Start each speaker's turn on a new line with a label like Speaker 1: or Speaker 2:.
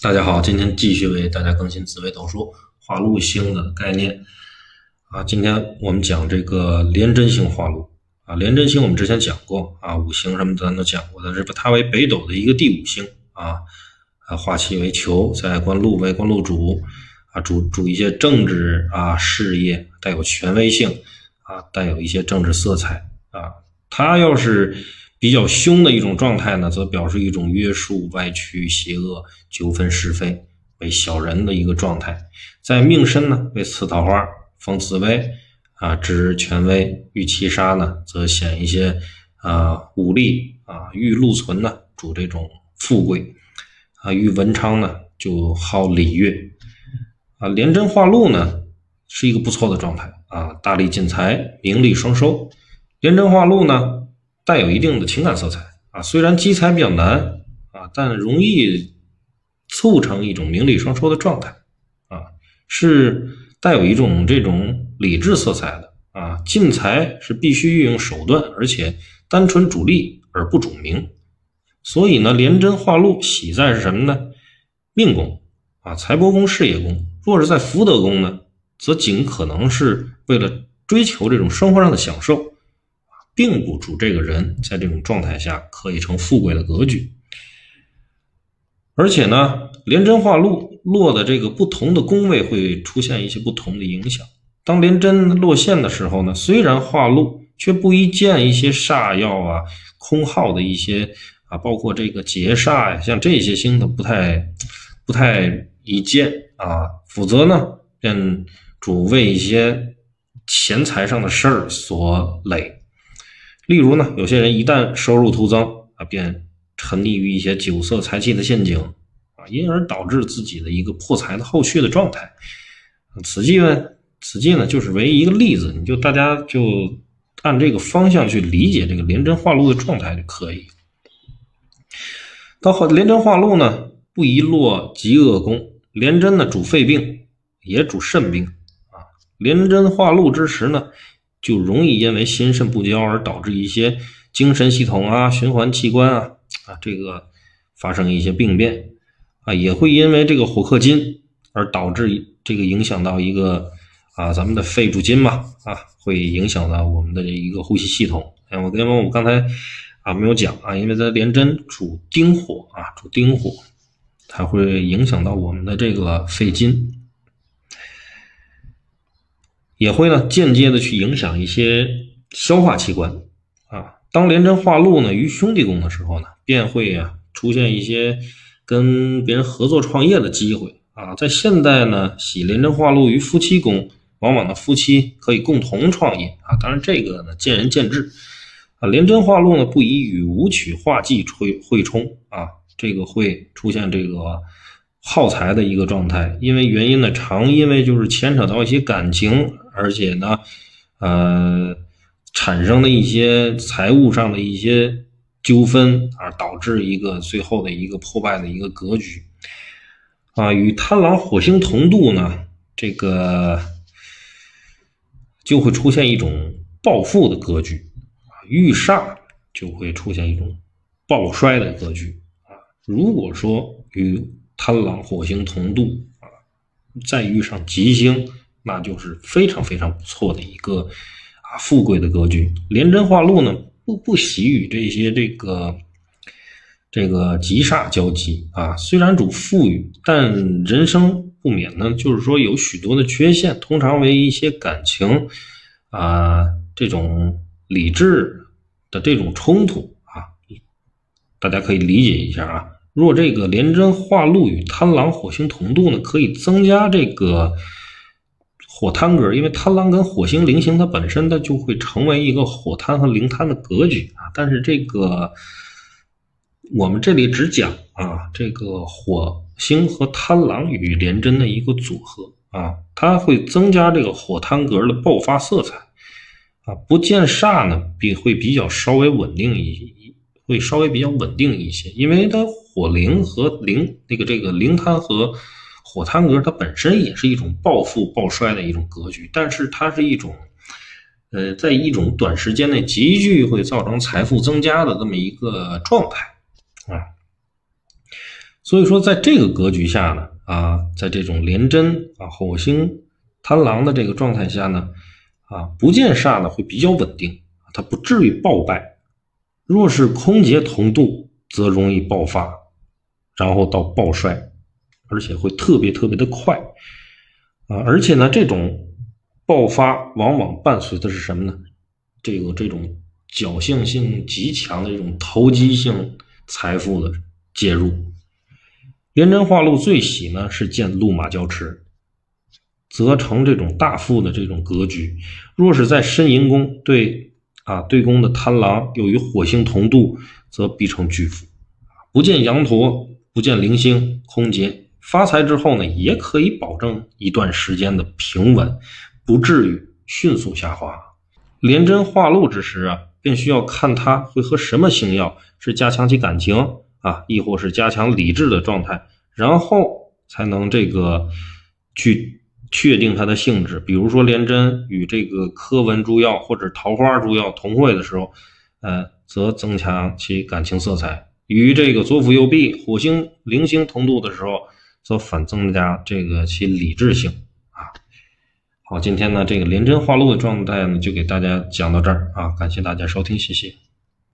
Speaker 1: 大家好，今天继续为大家更新紫微斗数化禄星的概念啊。今天我们讲这个廉贞星化禄啊，廉贞星我们之前讲过啊，五行什么咱都讲过的，是不它为北斗的一个第五星啊，啊化气为球，在官禄为官禄主啊，主主一些政治啊事业，带有权威性啊，带有一些政治色彩啊。它要是比较凶的一种状态呢，则表示一种约束、歪曲、邪恶、纠纷是非，为小人的一个状态。在命身呢，为刺桃花、逢紫薇啊，指权威；遇七杀呢，则显一些啊武力啊；遇禄存呢，主这种富贵啊；遇文昌呢，就好礼乐啊。廉贞化禄呢，是一个不错的状态啊，大力进财，名利双收。廉贞化禄呢？带有一定的情感色彩啊，虽然积财比较难啊，但容易促成一种名利双收的状态啊，是带有一种这种理智色彩的啊。进财是必须运用手段，而且单纯主利而不主名。所以呢，廉贞化禄喜在是什么呢？命宫啊，财帛宫、事业宫。若是在福德宫呢，则尽可能是为了追求这种生活上的享受。并不主这个人在这种状态下可以成富贵的格局，而且呢，廉贞化禄落的这个不同的宫位会出现一些不同的影响。当廉贞落陷的时候呢，虽然化禄，却不宜见一些煞药啊、空耗的一些啊，包括这个劫煞呀，像这些星的不太不太宜见啊，否则呢，便主为一些钱财上的事儿所累。例如呢，有些人一旦收入突增啊，便沉溺于一些酒色财气的陷阱啊，因而导致自己的一个破财的后续的状态。此计呢，此计呢就是为一一个例子，你就大家就按这个方向去理解这个廉贞化禄的状态就可以。到后廉贞化禄呢，不宜落极恶宫。廉贞呢主肺病，也主肾病啊。廉贞化禄之时呢。就容易因为心肾不交而导致一些精神系统啊、循环器官啊啊这个发生一些病变啊，也会因为这个火克金而导致这个影响到一个啊咱们的肺主金嘛啊，会影响到我们的一个呼吸系统。哎，我因为我们刚才啊没有讲啊，因为它廉贞主丁火啊，主丁火，它会影响到我们的这个肺金。也会呢间接的去影响一些消化器官啊。当廉贞化禄呢于兄弟宫的时候呢，便会啊出现一些跟别人合作创业的机会啊。在现代呢，喜廉贞化禄于夫妻宫，往往呢夫妻可以共同创业啊。当然这个呢见仁见智啊。廉贞化禄呢不宜与武曲化忌吹会冲啊，这个会出现这个。耗财的一个状态，因为原因呢，常因为就是牵扯到一些感情，而且呢，呃，产生的一些财务上的一些纠纷，而导致一个最后的一个破败的一个格局。啊，与贪狼火星同度呢，这个就会出现一种暴富的格局啊，遇煞就会出现一种暴衰的格局啊。如果说与贪狼火星同度啊，再遇上吉星，那就是非常非常不错的一个啊富贵的格局。廉贞化禄呢，不不喜与这些这个这个吉煞交集啊。虽然主富裕，但人生不免呢，就是说有许多的缺陷，通常为一些感情啊这种理智的这种冲突啊，大家可以理解一下啊。若这个廉贞化禄与贪狼火星同度呢，可以增加这个火贪格，因为贪狼跟火星灵星它本身它就会成为一个火贪和灵贪的格局啊。但是这个我们这里只讲啊，这个火星和贪狼与廉贞的一个组合啊，它会增加这个火贪格的爆发色彩啊。不见煞呢，比会比较稍微稳定一。会稍微比较稳定一些，因为它火灵和灵那个这个灵贪和火贪格，它本身也是一种暴富暴衰的一种格局，但是它是一种，呃，在一种短时间内急剧会造成财富增加的这么一个状态啊。所以说，在这个格局下呢，啊，在这种廉贞啊火星贪狼的这个状态下呢，啊，不见煞呢会比较稳定，它不至于暴败。若是空劫同度，则容易爆发，然后到暴衰，而且会特别特别的快啊！而且呢，这种爆发往往伴随的是什么呢？这个这种侥幸性极强的这种投机性财富的介入。廉贞化禄最喜呢是见鹿马交驰，则成这种大富的这种格局。若是在申寅宫对啊对宫的贪狼又与火星同度，则必成巨富。不见羊驼，不见零星，空劫发财之后呢，也可以保证一段时间的平稳，不至于迅速下滑。廉贞化禄之时啊，便需要看他会和什么星耀，是加强其感情啊，亦或是加强理智的状态，然后才能这个去确定它的性质。比如说廉贞与这个科文诸曜或者桃花诸曜同会的时候，呃，则增强其感情色彩。与这个左辅右弼、火星、零星同度的时候，则反增加这个其理智性啊。好，今天呢这个廉贞化禄的状态呢，就给大家讲到这儿啊，感谢大家收听，谢谢。